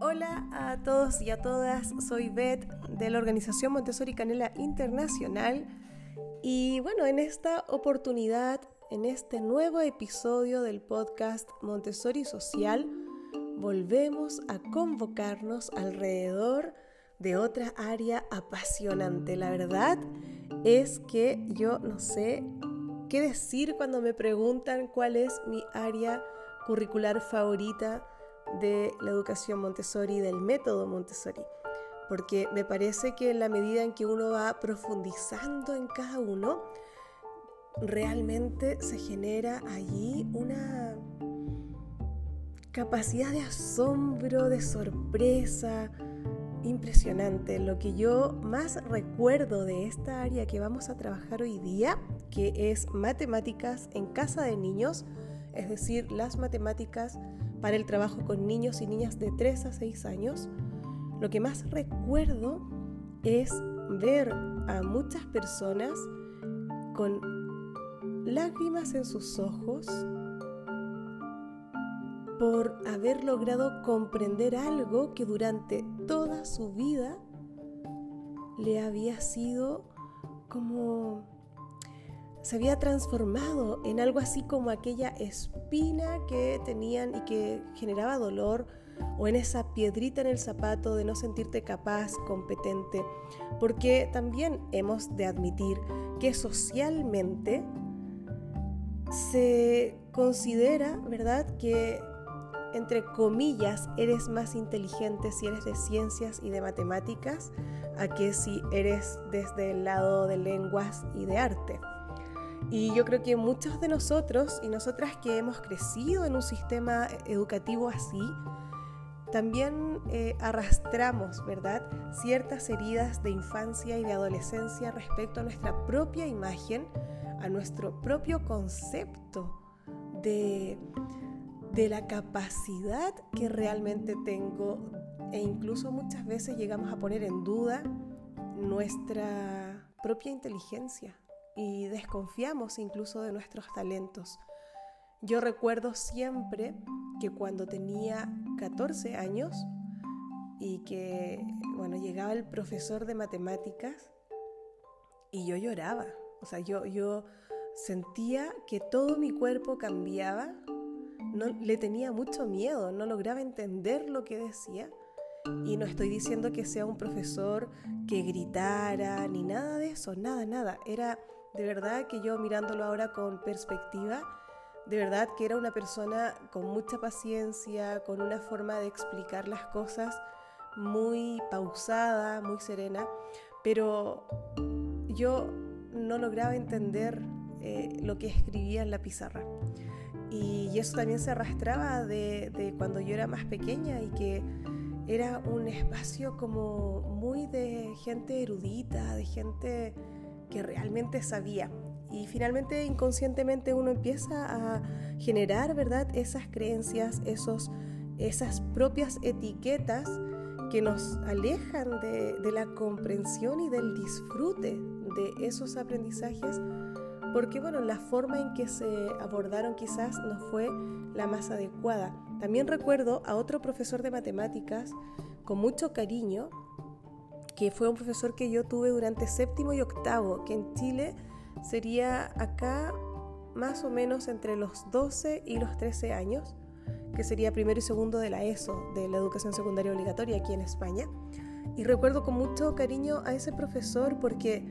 Hola a todos y a todas, soy Beth de la organización Montessori Canela Internacional y bueno, en esta oportunidad, en este nuevo episodio del podcast Montessori Social, volvemos a convocarnos alrededor de otra área apasionante. La verdad es que yo no sé qué decir cuando me preguntan cuál es mi área curricular favorita de la educación Montessori, del método Montessori, porque me parece que en la medida en que uno va profundizando en cada uno, realmente se genera allí una capacidad de asombro, de sorpresa, impresionante. Lo que yo más recuerdo de esta área que vamos a trabajar hoy día, que es matemáticas en casa de niños, es decir, las matemáticas para el trabajo con niños y niñas de 3 a 6 años, lo que más recuerdo es ver a muchas personas con lágrimas en sus ojos por haber logrado comprender algo que durante toda su vida le había sido como se había transformado en algo así como aquella espina que tenían y que generaba dolor o en esa piedrita en el zapato de no sentirte capaz, competente, porque también hemos de admitir que socialmente se considera, ¿verdad?, que entre comillas eres más inteligente si eres de ciencias y de matemáticas a que si eres desde el lado de lenguas y de arte. Y yo creo que muchos de nosotros y nosotras que hemos crecido en un sistema educativo así, también eh, arrastramos, ¿verdad?, ciertas heridas de infancia y de adolescencia respecto a nuestra propia imagen, a nuestro propio concepto de, de la capacidad que realmente tengo e incluso muchas veces llegamos a poner en duda nuestra propia inteligencia, y desconfiamos incluso de nuestros talentos. Yo recuerdo siempre que cuando tenía 14 años y que, bueno, llegaba el profesor de matemáticas y yo lloraba. O sea, yo, yo sentía que todo mi cuerpo cambiaba, no, le tenía mucho miedo, no lograba entender lo que decía. Y no estoy diciendo que sea un profesor que gritara ni nada de eso, nada, nada. Era de verdad que yo mirándolo ahora con perspectiva, de verdad que era una persona con mucha paciencia, con una forma de explicar las cosas muy pausada, muy serena, pero yo no lograba entender eh, lo que escribía en la pizarra. Y, eso también se arrastraba de, de cuando yo era más pequeña y que era un espacio como muy de gente erudita, de gente que realmente sabía. Y finalmente inconscientemente uno empieza a generar, ¿verdad? Esas creencias, esos, esas propias etiquetas que nos alejan de, la comprensión y del disfrute de esos aprendizajes, porque bueno, la forma en que se abordaron quizás no fue la más adecuada. También recuerdo a otro profesor de matemáticas con mucho cariño, que fue un profesor que yo tuve durante séptimo y octavo, que en Chile sería acá más o menos entre los 12 y los 13 años, que sería primero y segundo de la ESO, de la educación secundaria obligatoria aquí en España. Y recuerdo con mucho cariño a ese profesor porque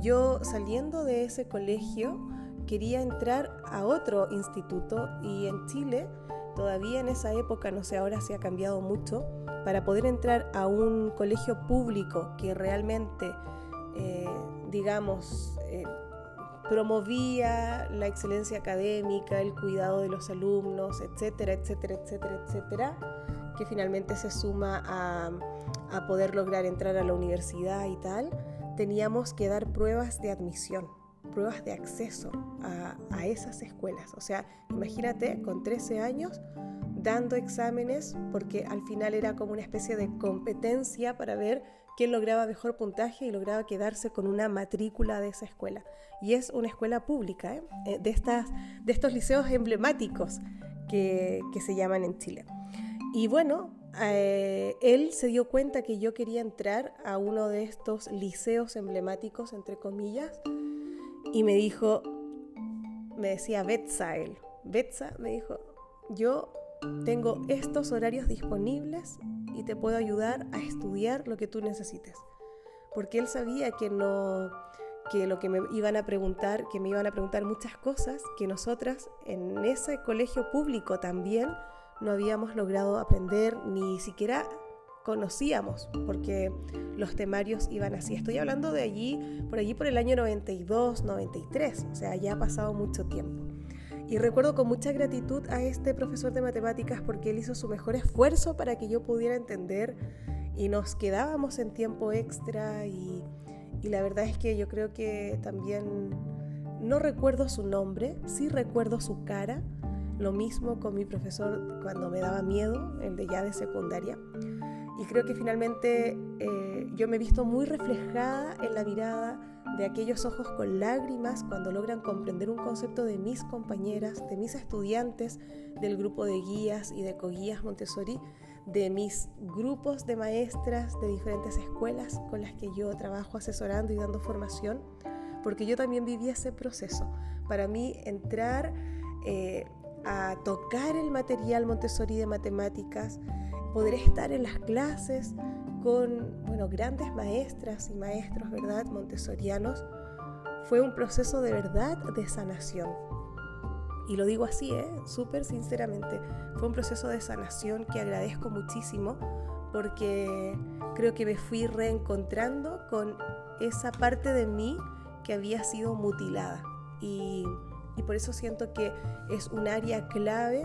yo saliendo de ese colegio quería entrar a otro instituto y en Chile, todavía en esa época, no sé, ahora se ha cambiado mucho, para poder entrar a un colegio público que realmente, eh, digamos, eh, promovía la excelencia académica, el cuidado de los alumnos, etcétera, etcétera, etcétera, etcétera, que finalmente se suma a, a poder lograr entrar a la universidad y tal, teníamos que dar pruebas de admisión, pruebas de acceso a, esas escuelas. O sea, imagínate, con 13 años, dando exámenes porque al final era como una especie de competencia para ver quién lograba mejor puntaje y lograba quedarse con una matrícula de esa escuela. Y es una escuela pública, ¿eh? Eh, de, estas, de estos liceos emblemáticos que, que se llaman en Chile. Y bueno, eh, él se dio cuenta que yo quería entrar a uno de estos liceos emblemáticos, entre comillas, y me dijo, me decía Betsa él, Betsa me dijo, yo tengo estos horarios disponibles y te puedo ayudar a estudiar lo que tú necesites. Porque él sabía que no que lo que me iban a preguntar, que me iban a preguntar muchas cosas que nosotras en ese colegio público también no habíamos logrado aprender ni siquiera conocíamos, porque los temarios iban así. Estoy hablando de allí, por allí por el año 92, 93, o sea, ya ha pasado mucho tiempo. Y recuerdo con mucha gratitud a este profesor de matemáticas porque él hizo su mejor esfuerzo para que yo pudiera entender y nos quedábamos en tiempo extra y, y la verdad es que yo creo que también no recuerdo su nombre, sí recuerdo su cara, lo mismo con mi profesor cuando me daba miedo, el de ya de secundaria. Y creo que finalmente eh, yo me he visto muy reflejada en la mirada de aquellos ojos con lágrimas cuando logran comprender un concepto de mis compañeras, de mis estudiantes del grupo de guías y de coguías Montessori, de mis grupos de maestras de diferentes escuelas con las que yo trabajo asesorando y dando formación, porque yo también viví ese proceso. Para mí entrar eh, a tocar el material Montessori de matemáticas, poder estar en las clases con bueno, grandes maestras y maestros, ¿verdad? Montessorianos, fue un proceso de verdad de sanación. Y lo digo así, ¿eh? súper sinceramente, fue un proceso de sanación que agradezco muchísimo porque creo que me fui reencontrando con esa parte de mí que había sido mutilada. Y y por eso siento que es un área clave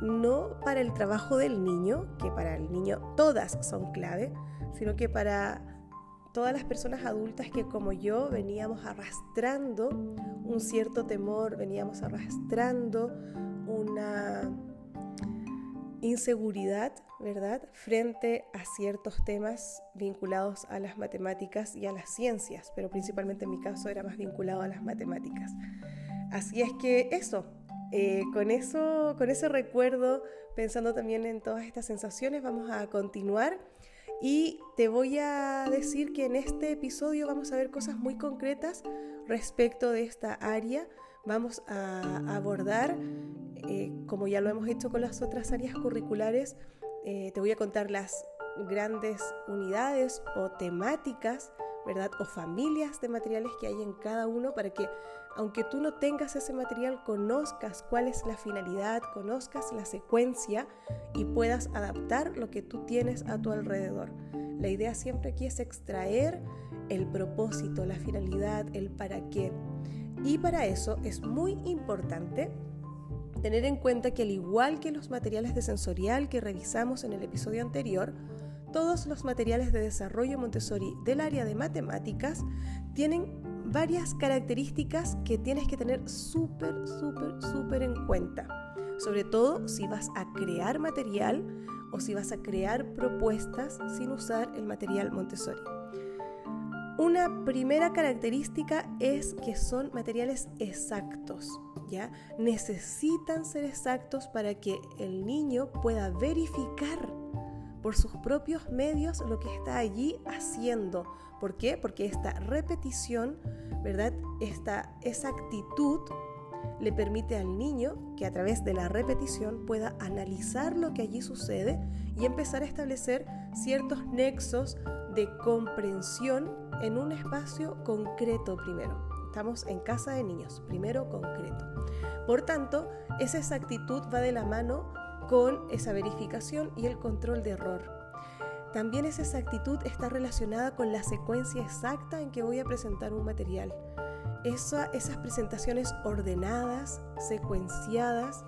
no para el trabajo del niño, que para el niño todas son clave, sino que para todas las personas adultas que como yo veníamos arrastrando un cierto temor, veníamos arrastrando una inseguridad, ¿verdad?, frente a ciertos temas vinculados a las matemáticas y a las ciencias, pero principalmente en mi caso era más vinculado a las matemáticas. Así es que eso, eh, con eso, con ese recuerdo, pensando también en todas estas sensaciones, vamos a continuar y te voy a decir que en este episodio vamos a ver cosas muy concretas respecto de esta área. Vamos a abordar, eh, como ya lo hemos hecho con las otras áreas curriculares, eh, te voy a contar las grandes unidades o temáticas, ¿verdad? O familias de materiales que hay en cada uno para que aunque tú no tengas ese material, conozcas cuál es la finalidad, conozcas la secuencia y puedas adaptar lo que tú tienes a tu alrededor. La idea siempre aquí es extraer el propósito, la finalidad, el para qué. Y para eso es muy importante tener en cuenta que al igual que los materiales de sensorial que revisamos en el episodio anterior, todos los materiales de desarrollo Montessori del área de matemáticas tienen varias características que tienes que tener súper, súper, súper en cuenta. Sobre todo si vas a crear material o si vas a crear propuestas sin usar el material Montessori. Una primera característica es que son materiales exactos, ¿ya? Necesitan ser exactos para que el niño pueda verificar por sus propios medios lo que está allí haciendo. ¿Por qué? Porque esta repetición, ¿verdad? Esta exactitud le permite al niño que a través de la repetición pueda analizar lo que allí sucede y empezar a establecer ciertos nexos de comprensión en un espacio concreto primero. Estamos en casa de niños, primero concreto. Por tanto, esa exactitud va de la mano con esa verificación y el control de error. También esa exactitud está relacionada con la secuencia exacta en que voy a presentar un material. esas presentaciones ordenadas, secuenciadas,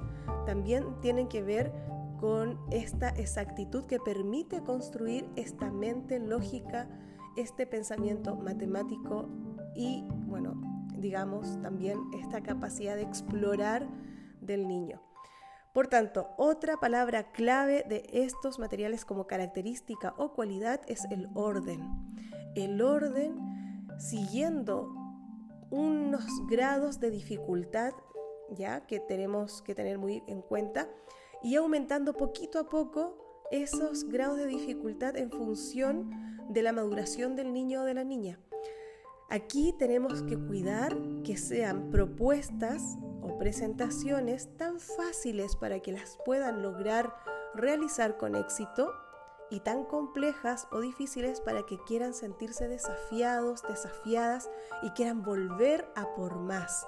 también tienen que ver con esta exactitud que permite construir esta mente lógica, este pensamiento matemático y, bueno, digamos también esta capacidad de explorar del niño. Por tanto, otra palabra clave de estos materiales como característica o cualidad es el orden. El orden siguiendo unos grados de dificultad ya que tenemos que tener muy en cuenta y aumentando poquito a poco esos grados de dificultad en función de la maduración del niño o de la niña. Aquí tenemos que cuidar que sean propuestas o presentaciones tan fáciles para que las puedan lograr realizar con éxito y tan complejas o difíciles para que quieran sentirse desafiados, desafiadas y quieran volver a por más.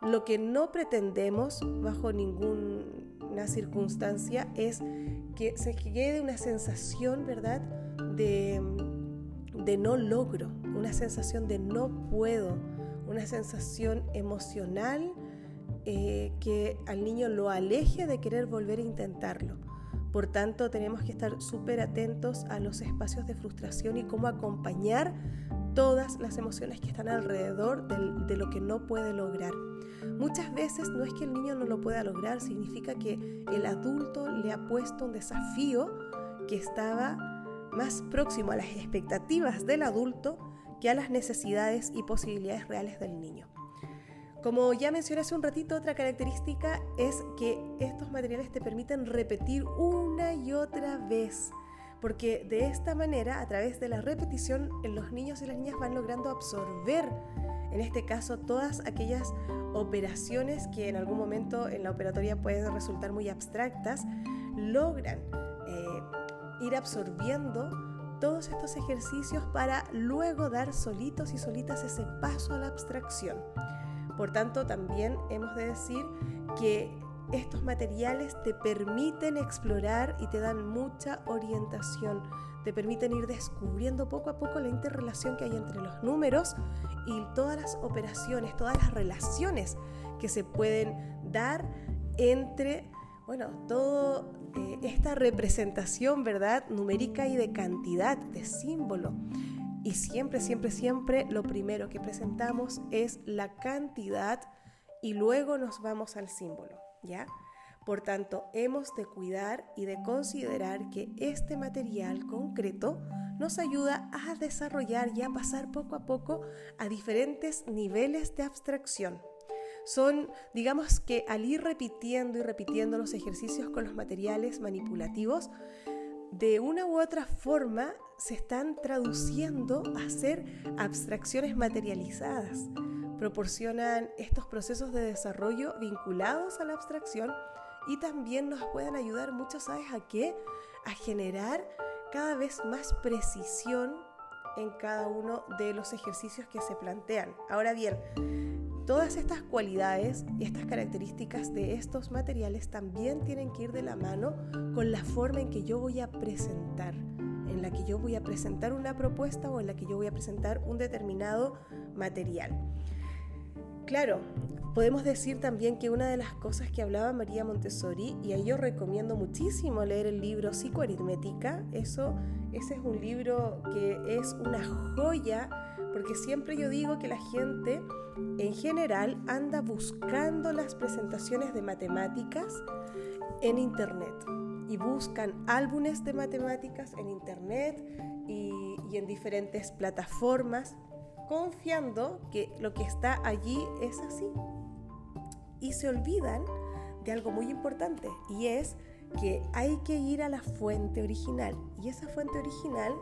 Lo que no pretendemos bajo ninguna circunstancia es que se quede una sensación, ¿verdad?, de de no logro, una sensación de no puedo, una sensación emocional eh, que al niño lo aleje de querer volver a intentarlo. Por tanto, tenemos que estar súper atentos a los espacios de frustración y cómo acompañar todas las emociones que están alrededor de lo que no puede lograr. Muchas veces no es que el niño no lo pueda lograr, significa que el adulto le ha puesto un desafío que estaba más próximo a las expectativas del adulto que a las necesidades y posibilidades reales del niño. Como ya mencioné hace un ratito, otra característica es que estos materiales te permiten repetir una y otra vez, porque de esta manera, a través de la repetición, los niños y las niñas van logrando absorber, en este caso, todas aquellas operaciones que en algún momento en la operatoria pueden resultar muy abstractas, logran eh, ir absorbiendo todos estos ejercicios para luego dar solitos y solitas ese paso a la abstracción. Por tanto, también hemos de decir que estos materiales te permiten explorar y te dan mucha orientación, te permiten ir descubriendo poco a poco la interrelación que hay entre los números y todas las operaciones, todas las relaciones que se pueden dar entre, bueno, todo eh, esta representación, ¿verdad? Numérica y de cantidad, de símbolo. Y siempre, siempre, siempre lo primero que presentamos es la cantidad y luego nos vamos al símbolo, ¿ya? Por tanto, hemos de cuidar y de considerar que este material concreto nos ayuda a desarrollar y a pasar poco a poco a diferentes niveles de abstracción son, digamos que al ir repitiendo y repitiendo los ejercicios con los materiales manipulativos, de una u otra forma se están traduciendo a ser abstracciones materializadas. Proporcionan estos procesos de desarrollo vinculados a la abstracción y también nos pueden ayudar mucho, ¿sabes a qué? A generar cada vez más precisión en cada uno de los ejercicios que se plantean. Ahora bien, Todas estas cualidades y estas características de estos materiales también tienen que ir de la mano con la forma en que yo voy a presentar, en la que yo voy a presentar una propuesta o en la que yo voy a presentar un determinado material. Claro, podemos decir también que una de las cosas que hablaba María Montessori, y ahí yo recomiendo muchísimo leer el libro Psicoaritmética, eso, ese es un libro que es una joya, porque siempre yo digo que la gente en general anda buscando las presentaciones de matemáticas en Internet y buscan álbumes de matemáticas en Internet y, en diferentes plataformas, confiando que lo que está allí es así. Y se olvidan de algo muy importante y es que hay que ir a la fuente original. Y esa fuente original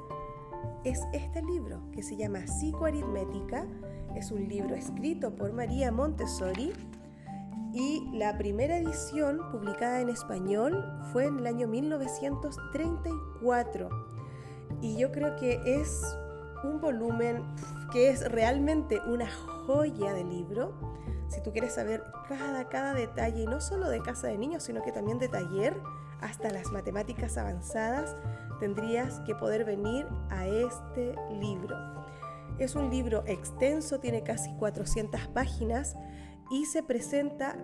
es este libro que se llama Psicoaritmética es un libro escrito por María Montessori y la primera edición publicada en español fue en el año 1934. Y yo creo que es un volumen que es realmente una joya de libro. Si tú quieres saber cada, cada detalle, y no solo de casa de niños, sino que también de taller, hasta las matemáticas avanzadas, tendrías que poder venir a este libro. Es un libro extenso, tiene casi 400 páginas y se presenta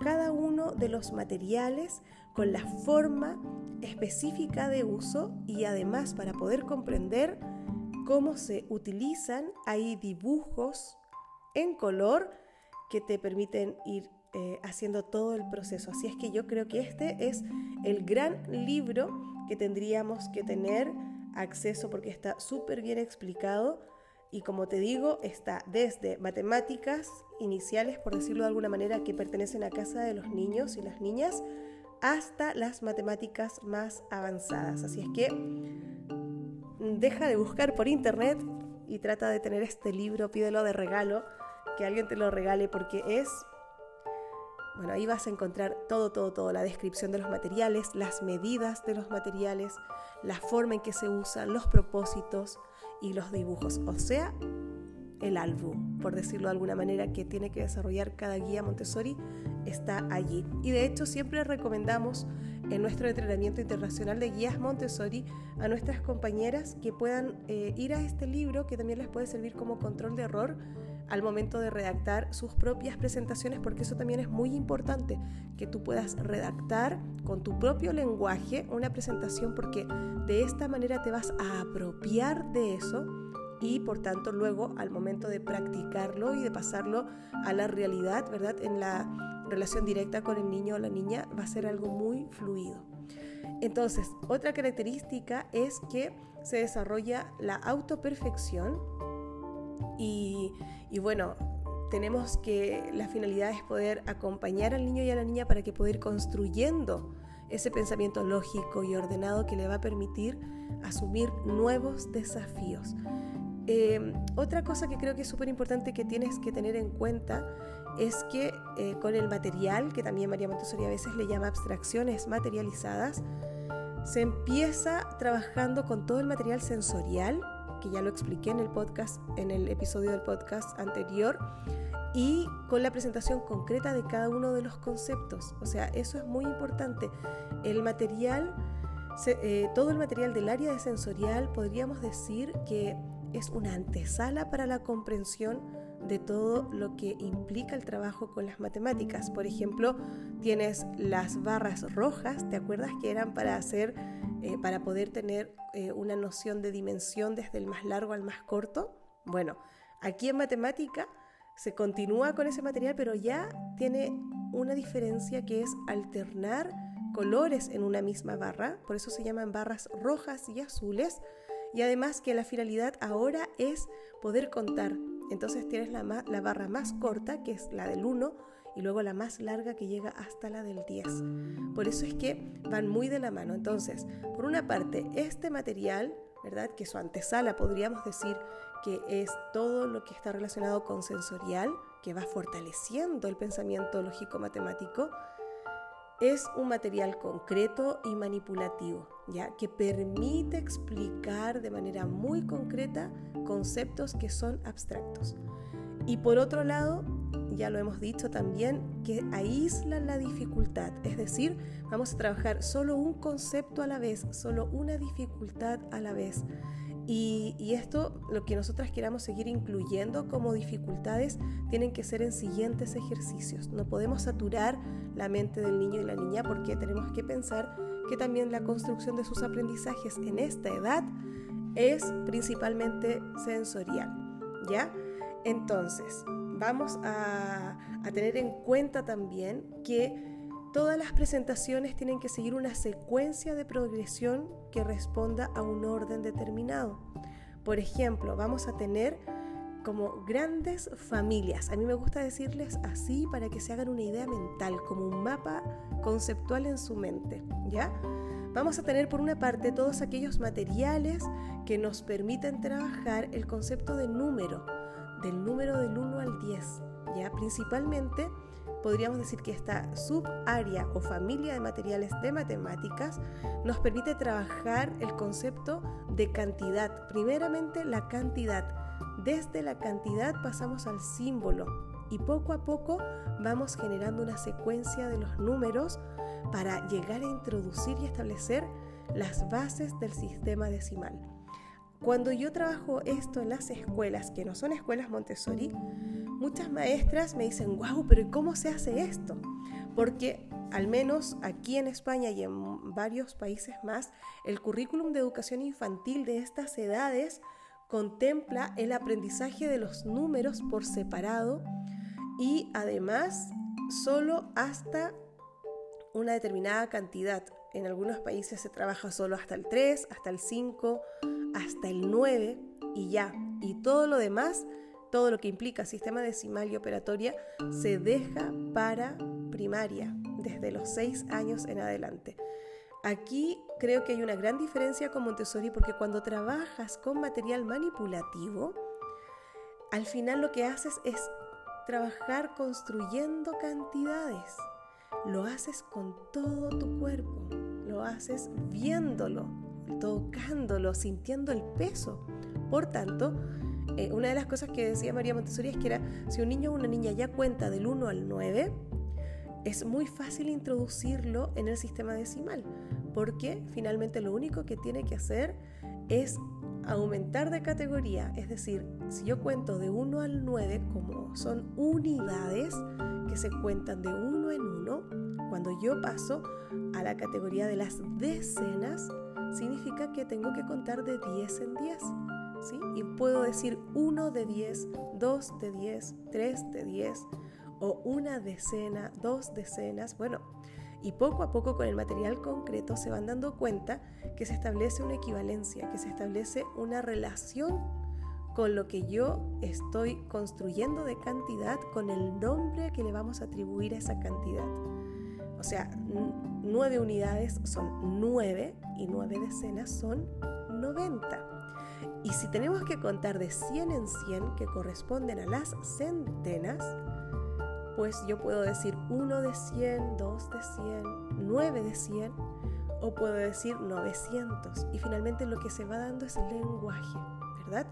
cada uno de los materiales con la forma específica de uso y además para poder comprender cómo se utilizan, hay dibujos en color que te permiten ir eh, haciendo todo el proceso. Así es que yo creo que este es el gran libro que tendríamos que tener acceso porque está súper bien explicado y como te digo, está desde matemáticas iniciales, por decirlo de alguna manera, que pertenecen a casa de los niños y las niñas, hasta las matemáticas más avanzadas. Así es que deja de buscar por internet y trata de tener este libro, pídelo de regalo, que alguien te lo regale porque es bueno, ahí vas a encontrar todo, todo, todo, la descripción de los materiales, las medidas de los materiales, la forma en que se usan, los propósitos y los dibujos, o sea, el álbum, por decirlo de alguna manera, que tiene que desarrollar cada guía Montessori, está allí. Y de hecho siempre recomendamos en nuestro entrenamiento internacional de guías Montessori a nuestras compañeras que puedan eh, ir a este libro que también les puede servir como control de error al momento de redactar sus propias presentaciones, porque eso también es muy importante, que tú puedas redactar con tu propio lenguaje una presentación, porque de esta manera te vas a apropiar de eso y por tanto luego al momento de practicarlo y de pasarlo a la realidad, ¿verdad? En la relación directa con el niño o la niña va a ser algo muy fluido. Entonces, otra característica es que se desarrolla la autoperfección y, y bueno, tenemos que la finalidad es poder acompañar al niño y a la niña para que pueda ir construyendo ese pensamiento lógico y ordenado que le va a permitir asumir nuevos desafíos. Em, otra cosa que creo que es súper importante que tienes que tener en cuenta es que eh, con el material, que también María Montessori a veces le llama abstracciones materializadas, se empieza trabajando con todo el material sensorial que ya lo expliqué en el podcast, en el episodio del podcast anterior, y con la presentación concreta de cada uno de los conceptos. O sea, eso es muy importante. El material, eh, todo el material del área de sensorial, podríamos decir que es una antesala para la comprensión de todo lo que implica el trabajo con las matemáticas. Por ejemplo, tienes las barras rojas, ¿te acuerdas que eran para hacer, eh, para poder tener eh, una noción de dimensión desde el más largo al más corto? Bueno, aquí en matemática se continúa con ese material, pero ya tiene una diferencia que es alternar colores en una misma barra, por eso se llaman barras rojas y azules, y además que la finalidad ahora es poder contar. Entonces tienes la, la barra más corta, que es la del 1, y luego la más larga que llega hasta la del 10. Por eso es que van muy de la mano. Entonces, por una parte, este material, ¿verdad? Que su antesala podríamos decir que es todo lo que está relacionado con sensorial, que va fortaleciendo el pensamiento lógico-matemático, es un material concreto y manipulativo, ya que permite explicar de manera muy concreta conceptos que son abstractos. Y por otro lado, ya lo hemos dicho también, que aísla la dificultad, es decir, vamos a trabajar solo un concepto a la vez, solo una dificultad a la vez. Y, esto, lo que nosotras queramos seguir incluyendo como dificultades, tienen que ser en siguientes ejercicios. No podemos saturar la mente del niño y la niña porque tenemos que pensar que también la construcción de sus aprendizajes en esta edad es principalmente sensorial. ¿Ya? Entonces, vamos a, tener en cuenta también que Todas las presentaciones tienen que seguir una secuencia de progresión que responda a un orden determinado. Por ejemplo, vamos a tener como grandes familias. A mí me gusta decirles así para que se hagan una idea mental, como un mapa conceptual en su mente, ¿ya? Vamos a tener por una parte todos aquellos materiales que nos permiten trabajar el concepto de número, del número del 1 al 10, ¿ya? Principalmente podríamos decir que esta subárea o familia de materiales de matemáticas nos permite trabajar el concepto de cantidad. Primeramente la cantidad. Desde la cantidad pasamos al símbolo y poco a poco vamos generando una secuencia de los números para llegar a introducir y establecer las bases del sistema decimal. Cuando yo trabajo esto en las escuelas, que no son escuelas Montessori, muchas maestras me dicen, wow, pero ¿cómo se hace esto? Porque al menos aquí en España y en varios países más, el currículum de educación infantil de estas edades contempla el aprendizaje de los números por separado y además solo hasta una determinada cantidad. En algunos países se trabaja solo hasta el 3, hasta el 5, hasta el 9 y ya. Y todo lo demás todo lo que implica sistema decimal y operatoria se deja para primaria, desde los 6 años en adelante. Aquí creo que hay una gran diferencia con Montessori porque cuando trabajas con material manipulativo, al final lo que haces es trabajar construyendo cantidades. Lo haces con todo tu cuerpo, lo haces viéndolo, tocándolo, sintiendo el peso. Por tanto, eh, una de las cosas que decía María Montessori es que era, si un niño o una niña ya cuenta del 1 al 9, es muy fácil introducirlo en el sistema decimal, porque finalmente lo único que tiene que hacer es aumentar de categoría, es decir, si yo cuento de 1 al 9 como son unidades que se cuentan de uno en uno, cuando yo paso a la categoría de las decenas, significa que tengo que contar de 10 en 10. ¿sí? Y puedo decir 1 de 10, 2 de 10, 3 de 10, o una decena, dos decenas, bueno, y poco a poco con el material concreto se van dando cuenta que se establece una equivalencia, que se establece una relación con lo que yo estoy construyendo de cantidad, con el nombre que le vamos a atribuir a esa cantidad. O sea, nueve unidades son nueve y nueve decenas son 90. Y si tenemos que contar de 100 en 100, que corresponden a las centenas, pues yo puedo decir 1 de 100, 2 de 100, 9 de 100 o puedo decir 900. Y finalmente lo que se va dando es lenguaje, ¿verdad?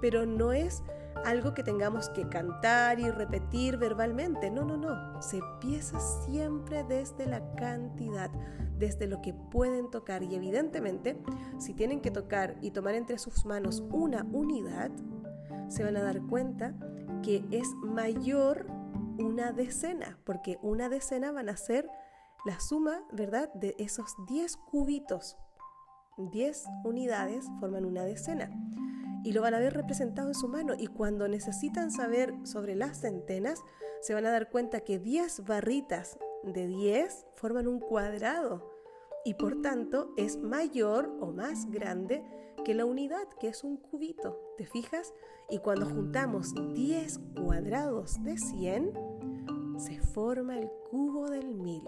Pero no es algo que tengamos que cantar y repetir verbalmente. No, no, no. Se empieza siempre desde la cantidad, desde lo que pueden tocar. Y evidentemente, si tienen que tocar y tomar entre sus manos una unidad, se van a dar cuenta que es mayor una decena, porque una decena van a ser la suma, ¿verdad?, de esos 10 cubitos. 10 unidades forman una decena y lo van a ver representado en su mano y cuando necesitan saber sobre las centenas, se van a dar cuenta que 10 barritas de 10 forman un cuadrado y por tanto es mayor o más grande que la unidad, que es un cubito. ¿Te fijas? Y cuando juntamos 10 cuadrados de 100, se forma el cubo del mil.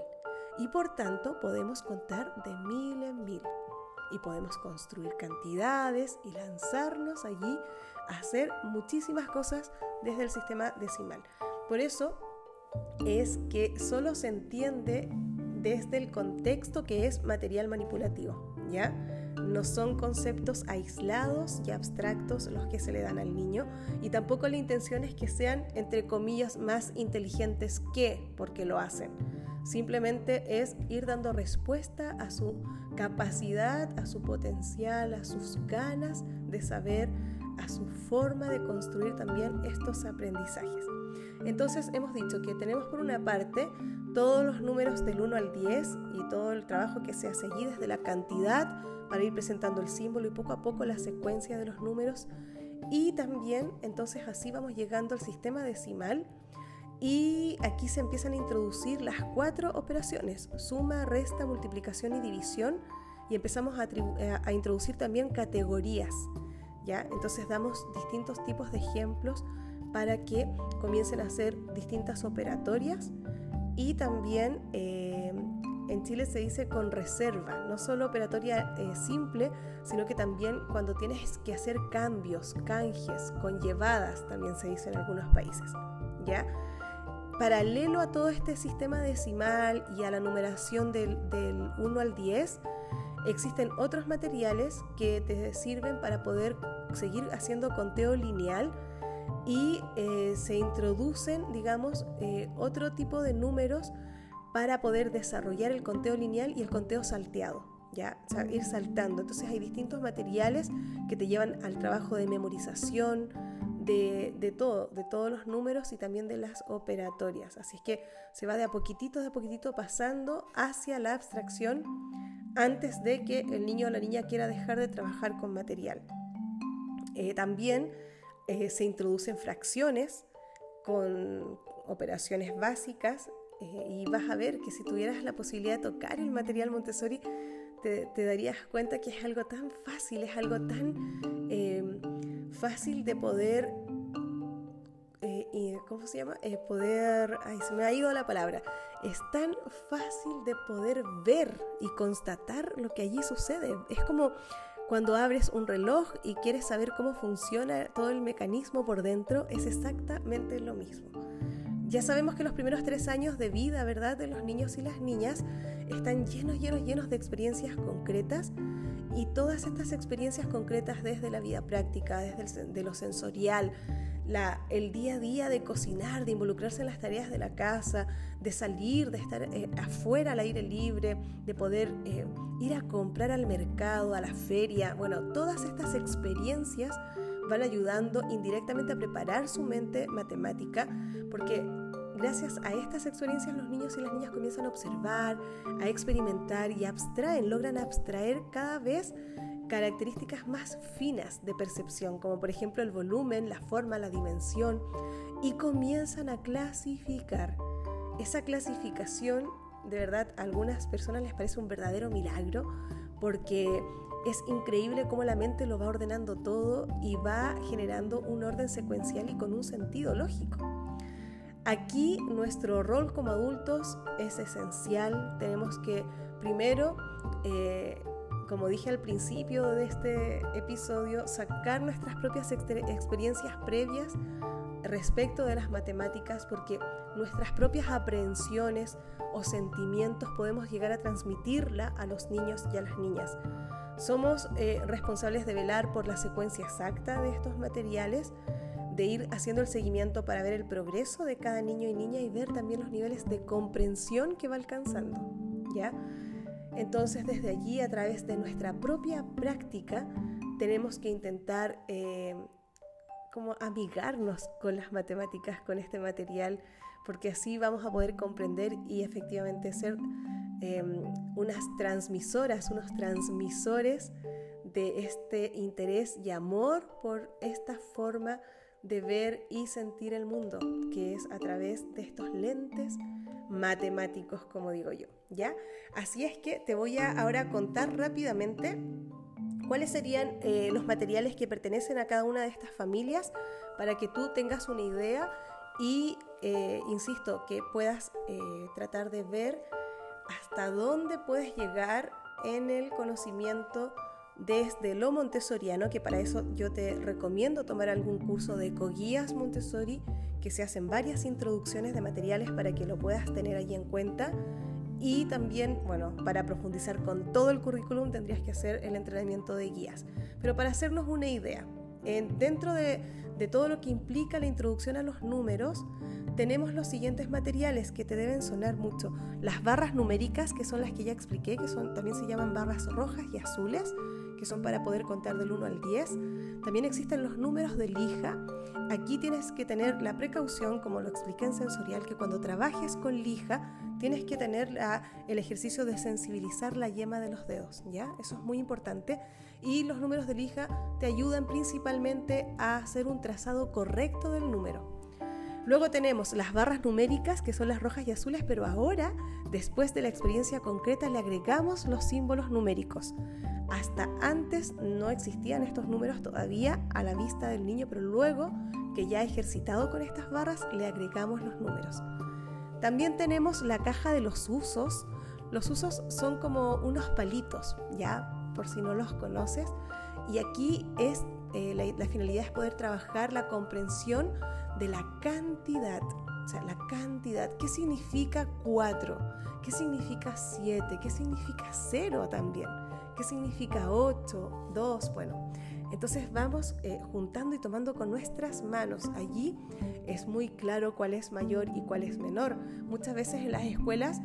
Y por tanto podemos contar de mil en mil. Y podemos construir cantidades y lanzarnos allí a hacer muchísimas cosas desde el sistema decimal. Por eso es que solo se entiende desde el contexto que es material manipulativo, ¿ya? No son conceptos aislados y abstractos los que se le dan al niño y tampoco la intención es que sean, entre comillas, más inteligentes que porque lo hacen. Simplemente es ir dando respuesta a su capacidad, a su potencial, a sus ganas de saber, a su forma de construir también estos aprendizajes. Entonces hemos dicho que tenemos por una parte todos los números del 1 al 10 y todo el trabajo que se hace allí desde la cantidad para ir presentando el símbolo y poco a poco la secuencia de los números. Y también entonces así vamos llegando al sistema decimal y aquí se empiezan a introducir las cuatro operaciones, suma, resta, multiplicación y división y empezamos a, eh, introducir también categorías. ¿ya? Entonces damos distintos tipos de ejemplos para que comiencen a hacer distintas operatorias y también eh, en Chile se dice con reserva, no solo operatoria eh, simple, sino que también cuando tienes que hacer cambios, canjes, conllevadas, también se dice en algunos países. ¿ya? Paralelo a todo este sistema decimal y a la numeración del, del 1 al 10, existen otros materiales que te sirven para poder seguir haciendo conteo lineal y eh, se introducen, digamos, eh, otro tipo de números para poder desarrollar el conteo lineal y el conteo salteado, ¿ya? ir saltando. Entonces hay distintos materiales que te llevan al trabajo de memorización, de, de, todo, de todos los números y también de las operatorias. Así es que se va de a poquitito, de a poquitito pasando hacia la abstracción antes de que el niño o la niña quiera dejar de trabajar con material. Eh, también eh, se introducen fracciones con operaciones básicas eh, y vas a ver que si tuvieras la posibilidad de tocar el material Montessori, te, darías cuenta que es algo tan fácil, es algo tan em, fácil de poder, ¿cómo se llama? Eh, poder, ay, se me ha ido la palabra. Es tan fácil de poder ver y constatar lo que allí sucede. Es como cuando abres un reloj y quieres saber cómo funciona todo el mecanismo por dentro, es exactamente lo mismo. Ya sabemos que los primeros tres años de vida, ¿verdad?, de los niños y las niñas están llenos, llenos, llenos de experiencias concretas y todas estas experiencias concretas desde la vida práctica, desde de lo sensorial, el día a día de cocinar, de involucrarse en las tareas de la casa, de salir, de estar eh, afuera al aire libre, de poder eh, ir a comprar al mercado, a la feria. Bueno, todas estas experiencias van ayudando indirectamente a preparar su mente matemática, porque gracias a estas experiencias los niños y las niñas comienzan a observar, a experimentar y abstraen, logran abstraer cada vez características más finas de percepción, como por ejemplo el volumen, la forma, la dimensión, y comienzan a clasificar. Esa clasificación, de verdad, a algunas personas les parece un verdadero milagro, porque es increíble cómo la mente lo va ordenando todo y va generando un orden secuencial y con un sentido lógico. Aquí nuestro rol como adultos es esencial. Tenemos que primero eh, como dije al principio de este episodio, sacar nuestras propias experiencias previas respecto de las matemáticas porque nuestras propias aprehensiones o sentimientos podemos llegar a transmitirla a los niños y a las niñas. Somos eh, responsables de velar por la secuencia exacta de estos materiales, de ir haciendo el seguimiento para ver el progreso de cada niño y niña y ver también los niveles de comprensión que va alcanzando. ¿Ya? Entonces desde allí, a través de nuestra propia práctica, tenemos que intentar eh, como amigarnos con las matemáticas, con este material, porque así vamos a poder comprender y efectivamente ser em, unas transmisoras, unos transmisores de este interés y amor por esta forma de ver y sentir el mundo, que es a través de estos lentes matemáticos, como digo yo, ¿ya? Así es que te voy a ahora contar rápidamente cuáles serían eh, los materiales que pertenecen a cada una de estas familias para que tú tengas una idea y, eh, insisto, que puedas eh, tratar de ver hasta dónde puedes llegar en el conocimiento desde lo montessoriano, que para eso yo te recomiendo tomar algún curso de ecoguías Montessori, que se hacen varias introducciones de materiales para que lo puedas tener allí en cuenta. Y también, bueno, para profundizar con todo el currículum tendrías que hacer el entrenamiento de guías. Pero para hacernos una idea, dentro de, de todo lo que implica la introducción a los números, tenemos los siguientes materiales que te deben sonar mucho. Las barras numéricas, que son las que ya expliqué, que son, también se llaman barras rojas y azules son para poder contar del 1 al 10. También existen los números de lija. Aquí tienes que tener la precaución, como lo expliqué en sensorial, que cuando trabajes con lija tienes que tener el ejercicio de sensibilizar la yema de los dedos, ¿ya? Eso es muy importante. Y los números de lija te ayudan principalmente a hacer un trazado correcto del número. Luego tenemos las barras numéricas, que son las rojas y azules, pero ahora, después de la experiencia concreta, le agregamos los símbolos numéricos. Hasta antes no existían estos números todavía a la vista del niño, pero luego que ya ejercitado con estas barras, le agregamos los números. También tenemos la caja de los usos. Los usos son como unos palitos, ya por si no los conoces. Y aquí es eh, la finalidad es poder trabajar la comprensión de la cantidad. O sea, la cantidad. ¿Qué significa 4? ¿Qué significa 7? ¿Qué significa 0 también? ¿Qué significa 8? 2? Bueno, entonces vamos eh, juntando y tomando con nuestras manos. Allí es muy claro cuál es mayor y cuál es menor. Muchas veces en las escuelas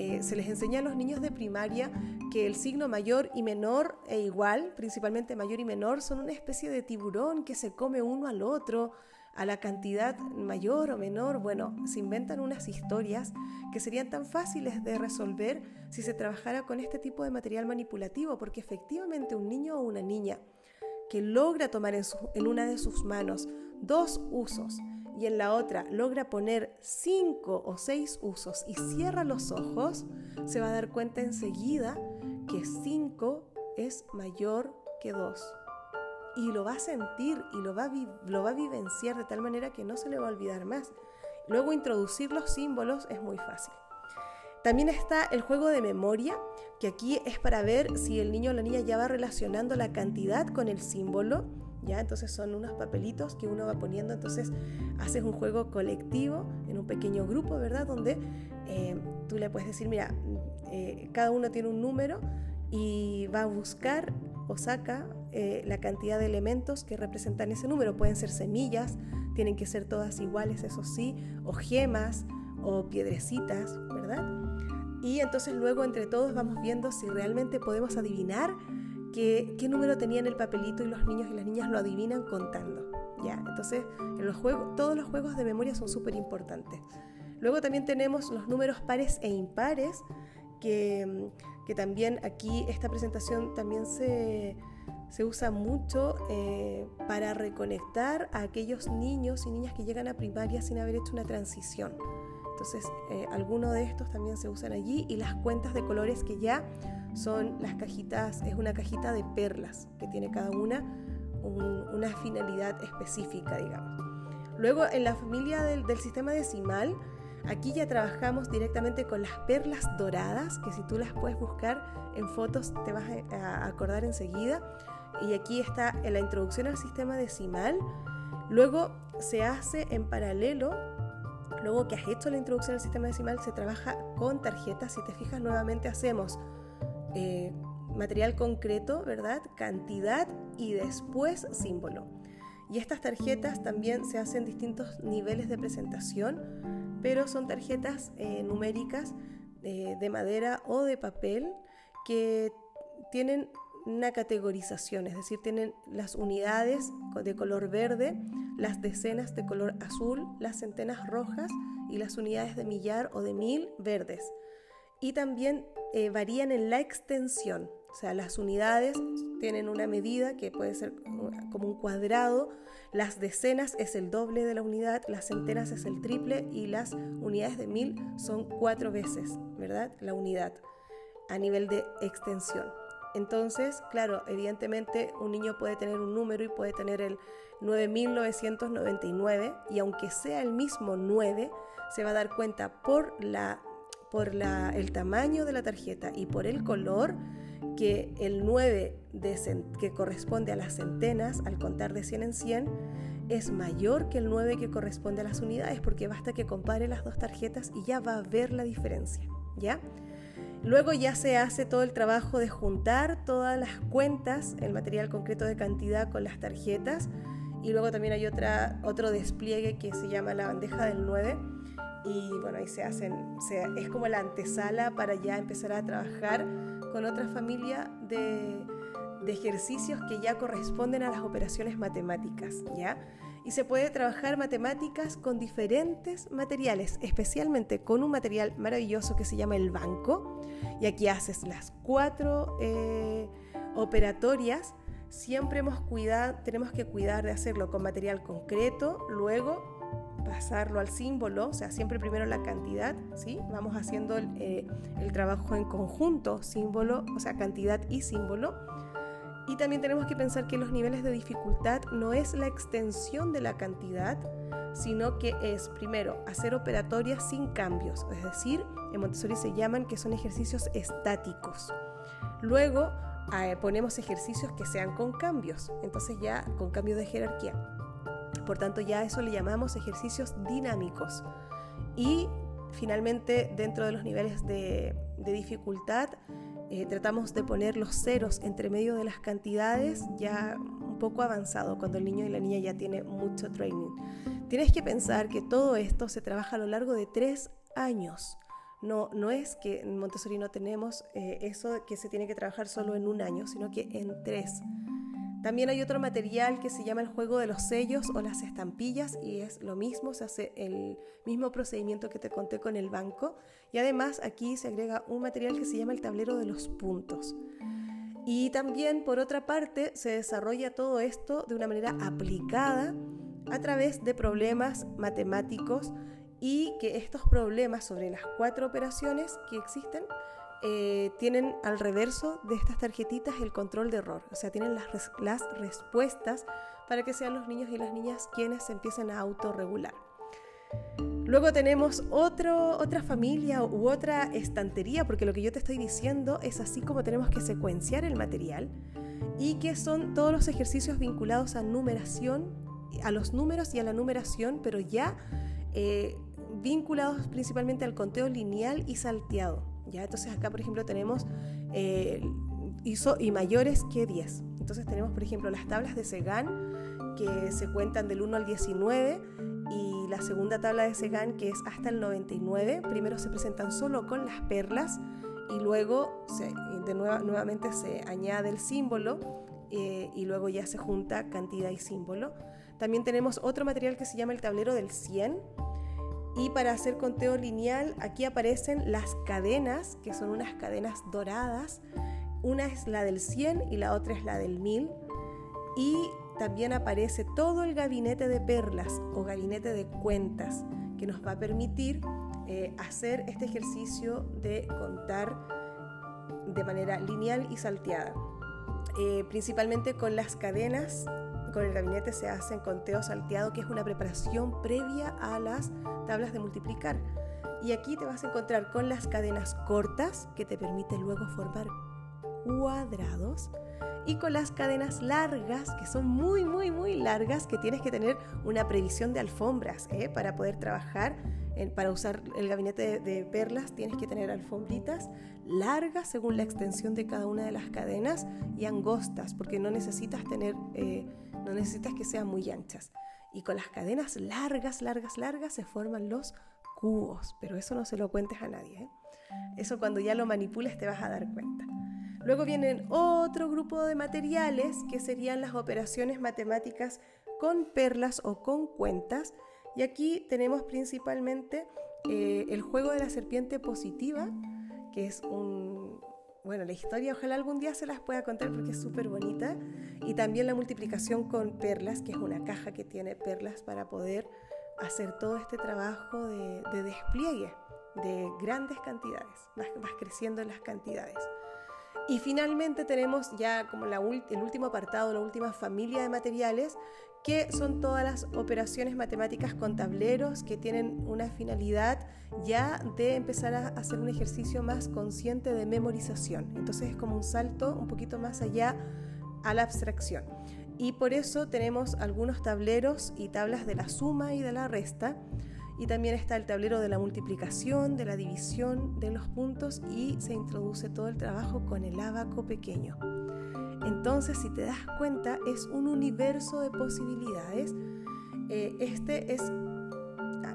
eh, se les enseña a los niños de primaria que el signo mayor y menor e igual, principalmente mayor y menor, son una especie de tiburón que se come uno al otro a la cantidad mayor o menor, bueno, se inventan unas historias que serían tan fáciles de resolver si se trabajara con este tipo de material manipulativo, porque efectivamente un niño o una niña que logra tomar en, en una de sus manos dos usos y en la otra logra poner cinco o seis usos y cierra los ojos, se va a dar cuenta enseguida que cinco es mayor que dos y lo va a sentir y lo va a, lo va a vivenciar de tal manera que no se le va a olvidar más. Luego introducir los símbolos es muy fácil. También está el juego de memoria, que aquí es para ver si el niño o la niña ya va relacionando la cantidad con el símbolo. ¿Ya? Entonces son unos papelitos que uno va poniendo, entonces haces un juego colectivo en un pequeño grupo, ¿verdad? Donde eh, tú le puedes decir, mira, eh, cada uno tiene un número y va a buscar o saca eh, la cantidad de elementos que representan ese número. Pueden ser semillas, tienen que ser todas iguales, eso sí, o gemas o piedrecitas, ¿verdad? Y entonces luego entre todos vamos viendo si realmente podemos adivinar qué, qué número tenía en el papelito y los niños y las niñas lo adivinan contando. ¿ya? Entonces en los juegos, todos los juegos de memoria son súper importantes. Luego también tenemos los números pares e impares, que, que también aquí esta presentación también se, se usa mucho eh, para reconectar a aquellos niños y niñas que llegan a primaria sin haber hecho una transición. Entonces, eh, algunos de estos también se usan allí y las cuentas de colores que ya son las cajitas, es una cajita de perlas que tiene cada una una finalidad específica, digamos. Luego, en la familia del, sistema decimal, aquí ya trabajamos directamente con las perlas doradas, que si tú las puedes buscar en fotos te vas a acordar enseguida. Y aquí está en la introducción al sistema decimal. Luego se hace en paralelo Luego que has hecho la introducción al sistema decimal, se trabaja con tarjetas. Si te fijas, nuevamente hacemos eh, material concreto, ¿verdad? Cantidad y después símbolo. Y estas tarjetas también se hacen distintos niveles de presentación, pero son tarjetas eh, numéricas eh, de madera o de papel que tienen una categorización, es decir, tienen las unidades de color verde, las decenas de color azul, las centenas rojas y las unidades de millar o de mil verdes. Y también eh, varían en la extensión, o sea, las unidades tienen una medida que puede ser como un cuadrado, las decenas es el doble de la unidad, las centenas es el triple y las unidades de mil son cuatro veces, ¿verdad? La unidad a nivel de extensión. Entonces, claro, evidentemente un niño puede tener un número y puede tener el 9999 y aunque sea el mismo 9, se va a dar cuenta por, la, por la, el tamaño de la tarjeta y por el color que el 9 de, que corresponde a las centenas al contar de 100 en 100 es mayor que el 9 que corresponde a las unidades porque basta que compare las dos tarjetas y ya va a ver la diferencia, ¿ya? Luego ya se hace todo el trabajo de juntar todas las cuentas, el material concreto de cantidad con las tarjetas. Y luego también hay otra, otro despliegue que se llama la bandeja del 9. Y bueno, ahí se hacen, es como la antesala para ya empezar a trabajar con otra familia de, de ejercicios que ya corresponden a las operaciones matemáticas, ¿ya? Y se puede trabajar matemáticas con diferentes materiales, especialmente con un material maravilloso que se llama el banco. Y aquí haces las cuatro eh, operatorias. Siempre hemos cuidado, tenemos que cuidar de hacerlo con material concreto, luego pasarlo al símbolo, o sea, siempre primero la cantidad, ¿sí? Vamos haciendo el, eh, el trabajo en conjunto, símbolo, o sea, cantidad y símbolo y también tenemos que pensar que los niveles de dificultad no es la extensión de la cantidad, sino que es, primero, hacer operatorias sin cambios, es decir, en Montessori se llaman que son ejercicios estáticos. Luego, eh, ponemos ejercicios que sean con cambios, entonces ya con cambio de jerarquía. Por tanto, ya eso le llamamos ejercicios dinámicos. Y finalmente, dentro de los niveles de dificultad, eh, tratamos de poner los ceros entre medio de las cantidades ya un poco avanzado, cuando el niño y la niña ya tiene mucho training. Tienes que pensar que todo esto se trabaja a lo largo de tres años. No, no es que en Montessori no tenemos eh, eso que se tiene que trabajar solo en un año, sino que en tres. También hay otro material que se llama el juego de los sellos o las estampillas y es lo mismo, se hace el mismo procedimiento que te conté con el banco y además aquí se agrega un material que se llama el tablero de los puntos. Y también por otra parte se desarrolla todo esto de una manera aplicada a través de problemas matemáticos y que estos problemas sobre las cuatro operaciones que existen eh, tienen al reverso de estas tarjetitas el control de error, o sea, tienen las, respuestas para que sean los niños y las niñas quienes se empiecen a autorregular. Luego tenemos otro, otra familia u otra estantería, porque lo que yo te estoy diciendo es así como tenemos que secuenciar el material y que son todos los ejercicios vinculados a numeración, a los números y a la numeración, pero ya eh, vinculados principalmente al conteo lineal y salteado. ¿Ya? Entonces acá, por ejemplo, tenemos eh, ISO y mayores que 10. Entonces tenemos, por ejemplo, las tablas de Segan que se cuentan del 1 al 19 y la segunda tabla de Segan que es hasta el 99. Primero se presentan solo con las perlas y luego se, de nuevamente se añade el símbolo eh, y luego ya se junta cantidad y símbolo. También tenemos otro material que se llama el tablero del 100 y para hacer conteo lineal aquí aparecen las cadenas, que son unas cadenas doradas. Una es la del 100 y la otra es la del 1000. Y también aparece todo el gabinete de perlas o gabinete de cuentas que nos va a permitir eh, hacer este ejercicio de contar de manera lineal y salteada. Eh, principalmente con las cadenas, con el gabinete se hacen conteo salteado, que es una preparación previa a las tablas de multiplicar. Y aquí te vas a encontrar con las cadenas cortas, que te permiten luego formar cuadrados y con las cadenas largas, que son muy, muy, muy largas, que tienes que tener una previsión de alfombras ¿eh? para poder trabajar. para usar el gabinete de, perlas tienes que tener alfombritas largas según la extensión de cada una de las cadenas y angostas, porque no necesitas tener, eh, no necesitas que sean muy anchas. Y con las cadenas largas, largas, largas se forman los cubos, pero eso no se lo cuentes a nadie. ¿eh? Eso cuando ya lo manipules te vas a dar cuenta. Luego vienen otro grupo de materiales que serían las operaciones matemáticas con perlas o con cuentas. Y aquí tenemos principalmente eh, el juego de la serpiente positiva, que es un... Bueno, la historia ojalá algún día se las pueda contar porque es súper bonita. Y también la multiplicación con perlas, que es una caja que tiene perlas para poder hacer todo este trabajo de, despliegue de grandes cantidades. vas creciendo en las cantidades. Y finalmente tenemos ya como el último apartado, la última familia de materiales, que son todas las operaciones matemáticas con tableros que tienen una finalidad ya de empezar a hacer un ejercicio más consciente de memorización. Entonces es como un salto un poquito más allá a la abstracción. Y por eso tenemos algunos tableros y tablas de la suma y de la resta y también está el tablero de la multiplicación, de la división de los puntos y se introduce todo el trabajo con el abaco pequeño. Entonces, si te das cuenta, es un universo de posibilidades. Eh, este es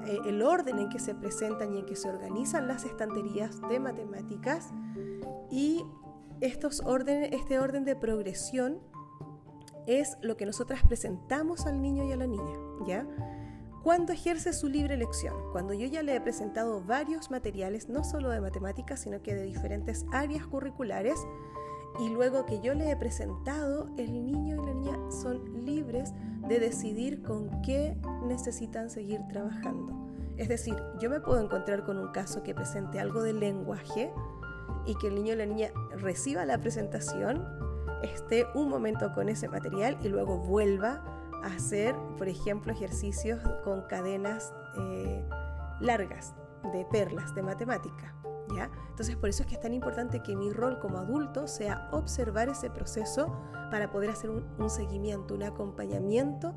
eh, el orden en que se presentan y en que se organizan las estanterías de matemáticas y estos orden, este orden de progresión es lo que nosotras presentamos al niño y a la niña, ¿ya? cuando ejerce su libre elección, cuando yo ya le he presentado varios materiales, no solo de matemáticas, sino que de diferentes áreas curriculares, y luego que yo le he presentado, el niño y la niña son libres de decidir con qué necesitan seguir trabajando. Es decir, yo me puedo encontrar con un caso que presente algo de lenguaje y que el niño y la niña reciba la presentación, esté un momento con ese material y luego vuelva hacer, por ejemplo, ejercicios con cadenas eh, largas de perlas de matemática. Entonces, por eso es que es tan importante que mi rol como adulto sea observar ese proceso para poder hacer un, un seguimiento, un acompañamiento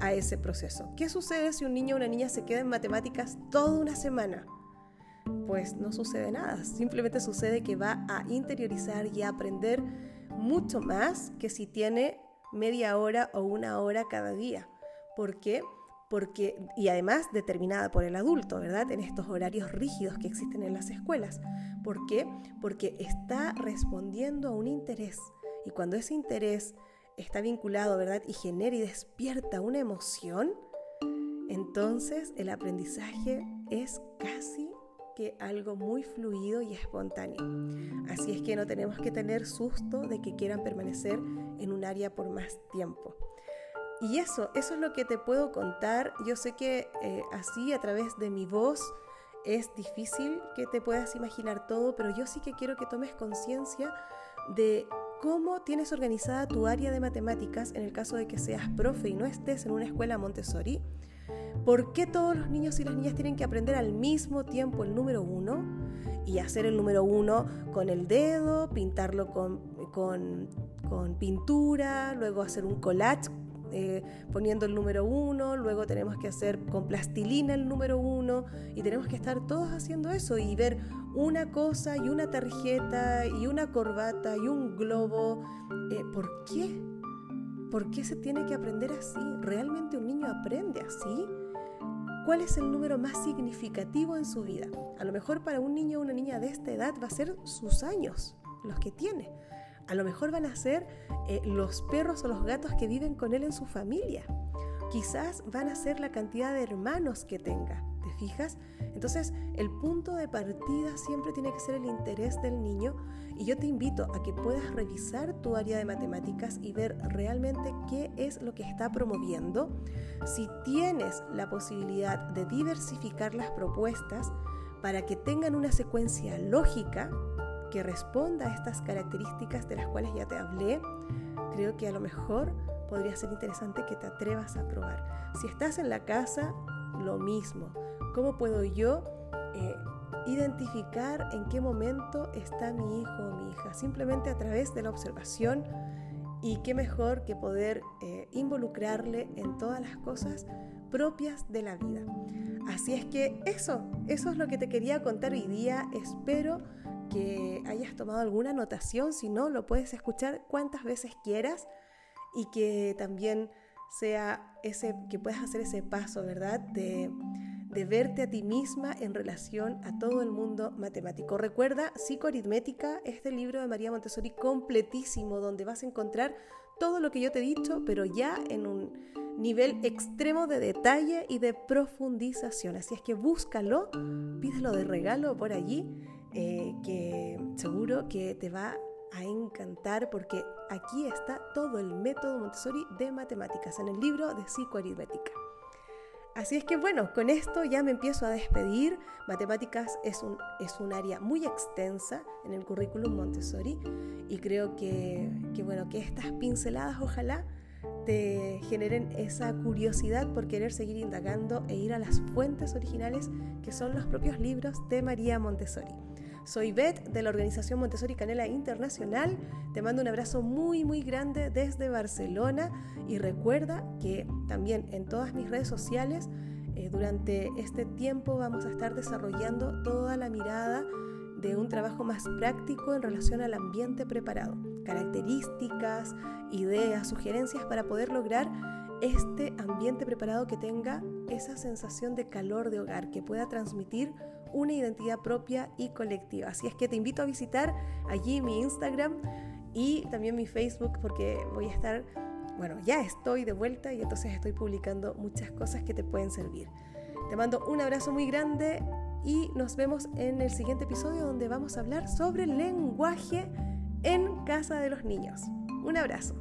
a ese proceso. ¿Qué sucede si un niño o una niña se queda en matemáticas toda una semana? Pues no sucede nada, simplemente sucede que va a interiorizar y a aprender mucho más que si tiene media hora o una hora cada día. ¿Por qué? Y además determinada por el adulto, ¿verdad? En estos horarios rígidos que existen en las escuelas. ¿Por qué? Porque está respondiendo a un interés. Y cuando ese interés está vinculado, ¿verdad? Y genera y despierta una emoción, entonces el aprendizaje es casi que algo muy fluido y espontáneo. Así es que no tenemos que tener susto de que quieran permanecer en un área por más tiempo. Y eso, eso es lo que te puedo contar. Yo sé que eh, así a través de mi voz es difícil que te puedas imaginar todo, pero yo sí que quiero que tomes conciencia de cómo tienes organizada tu área de matemáticas en el caso de que seas profe y no estés en una escuela Montessori. ¿Por qué todos los niños y las niñas tienen que aprender al mismo tiempo el número uno? Y hacer el número uno con el dedo, pintarlo con, con, con pintura, luego hacer un collage eh, poniendo el número uno, luego tenemos que hacer con plastilina el número uno y tenemos que estar todos haciendo eso y ver una cosa y una tarjeta y una corbata y un globo. Eh, ¿Por qué? ¿Por qué se tiene que aprender así? ¿Realmente un niño aprende así? ¿Cuál es el número más significativo en su vida? A lo mejor para un niño o una niña de esta edad va a ser sus años, los que tiene. A lo mejor van a ser eh, los perros o los gatos que viven con él en su familia. Quizás van a ser la cantidad de hermanos que tenga. ¿Te fijas? Entonces, el punto de partida siempre tiene que ser el interés del niño y yo te invito a que puedas revisar tu área de matemáticas y ver realmente qué es lo que está promoviendo. Si tienes la posibilidad de diversificar las propuestas para que tengan una secuencia lógica, que responda a estas características de las cuales ya te hablé, creo que a lo mejor podría ser interesante que te atrevas a probar. Si estás en la casa, lo mismo. ¿Cómo puedo yo eh, identificar en qué momento está mi hijo o mi hija? Simplemente a través de la observación y qué mejor que poder eh, involucrarle en todas las cosas propias de la vida. Así es que eso, eso es lo que te quería contar hoy día. Espero que hayas tomado alguna anotación, si no, lo puedes escuchar cuantas veces quieras y que también sea ese, que puedas hacer ese paso, ¿verdad? De, de verte a ti misma en relación a todo el mundo matemático. Recuerda, Psicoaritmética, este libro de María Montessori completísimo, donde vas a encontrar todo lo que yo te he dicho, pero ya en un nivel extremo de detalle y de profundización. Así es que búscalo, pídelo de regalo por allí eh, que seguro que te va a encantar porque aquí está todo el método Montessori de matemáticas en el libro de psicoaritmética. Así es que bueno, con esto ya me empiezo a despedir. Matemáticas es un, es un área muy extensa en el currículum Montessori y creo que, que, bueno, que estas pinceladas ojalá te generen esa curiosidad por querer seguir indagando e ir a las fuentes originales que son los propios libros de María Montessori. Soy Beth de la organización Montessori Canela Internacional. Te mando un abrazo muy muy grande desde Barcelona y recuerda que también en todas mis redes sociales eh, durante este tiempo vamos a estar desarrollando toda la mirada de un trabajo más práctico en relación al ambiente preparado, características, ideas, sugerencias para poder lograr este ambiente preparado que tenga esa sensación de calor de hogar, que pueda transmitir una identidad propia y colectiva. Así es que te invito a visitar allí mi Instagram y también mi Facebook porque voy a estar, bueno, ya estoy de vuelta y entonces estoy publicando muchas cosas que te pueden servir. Te mando un abrazo muy grande y nos vemos en el siguiente episodio donde vamos a hablar sobre lenguaje en casa de los niños. Un abrazo.